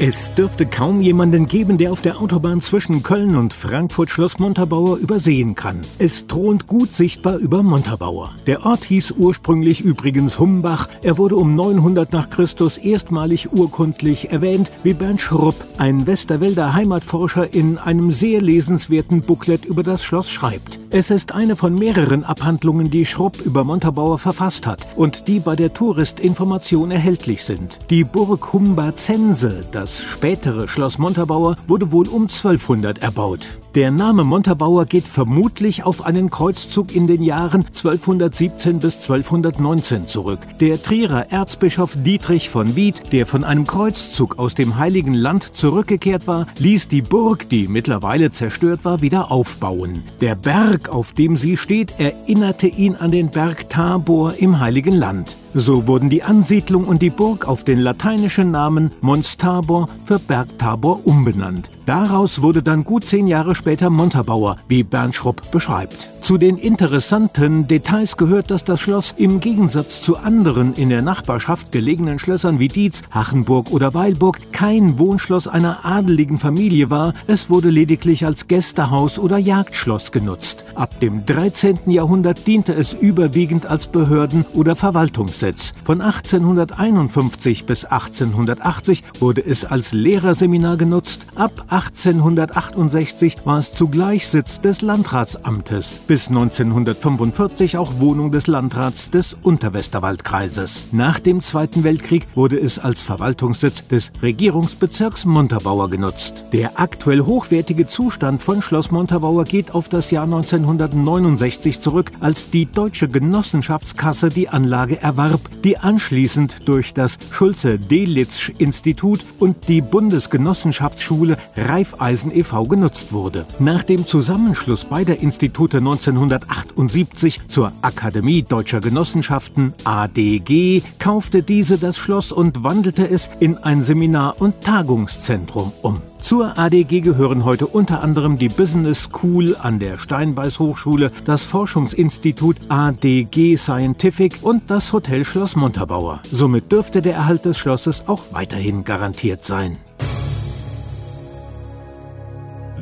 Es dürfte kaum jemanden geben, der auf der Autobahn zwischen Köln und Frankfurt Schloss Montabaur übersehen kann. Es thront gut sichtbar über Montabaur. Der Ort hieß ursprünglich übrigens Humbach. Er wurde um 900 nach Christus erstmalig urkundlich erwähnt, wie Bernd Schrupp, ein Westerwälder Heimatforscher, in einem sehr lesenswerten Booklet über das Schloss schreibt. Es ist eine von mehreren Abhandlungen, die Schrupp über Montabaur verfasst hat und die bei der Touristinformation erhältlich sind. Die Burg Humbazense, das das spätere Schloss Montabaur wurde wohl um 1200 erbaut. Der Name Montabaur geht vermutlich auf einen Kreuzzug in den Jahren 1217 bis 1219 zurück. Der Trierer Erzbischof Dietrich von Wied, der von einem Kreuzzug aus dem Heiligen Land zurückgekehrt war, ließ die Burg, die mittlerweile zerstört war, wieder aufbauen. Der Berg, auf dem sie steht, erinnerte ihn an den Berg Tabor im Heiligen Land. So wurden die Ansiedlung und die Burg auf den lateinischen Namen Mons Tabor für Berg Tabor umbenannt. Daraus wurde dann gut zehn Jahre später Montabaur, wie Bernd Schrupp beschreibt. Zu den interessanten Details gehört, dass das Schloss im Gegensatz zu anderen in der Nachbarschaft gelegenen Schlössern wie Dietz, Hachenburg oder Weilburg kein Wohnschloss einer adeligen Familie war, es wurde lediglich als Gästehaus oder Jagdschloss genutzt. Ab dem 13. Jahrhundert diente es überwiegend als Behörden- oder Verwaltungssitz. Von 1851 bis 1880 wurde es als Lehrerseminar genutzt, ab 1868 war es zugleich Sitz des Landratsamtes. Bis bis 1945 auch Wohnung des Landrats des Unterwesterwaldkreises. Nach dem Zweiten Weltkrieg wurde es als Verwaltungssitz des Regierungsbezirks Montabaur genutzt. Der aktuell hochwertige Zustand von Schloss Montabaur geht auf das Jahr 1969 zurück, als die Deutsche Genossenschaftskasse die Anlage erwarb, die anschließend durch das Schulze-Delitzsch-Institut und die Bundesgenossenschaftsschule Raiffeisen e.V. genutzt wurde. Nach dem Zusammenschluss beider Institute 19 1978 zur Akademie Deutscher Genossenschaften ADG kaufte diese das Schloss und wandelte es in ein Seminar- und Tagungszentrum um. Zur ADG gehören heute unter anderem die Business School an der Steinbeiß Hochschule, das Forschungsinstitut ADG Scientific und das Hotel Schloss Montabaur. Somit dürfte der Erhalt des Schlosses auch weiterhin garantiert sein.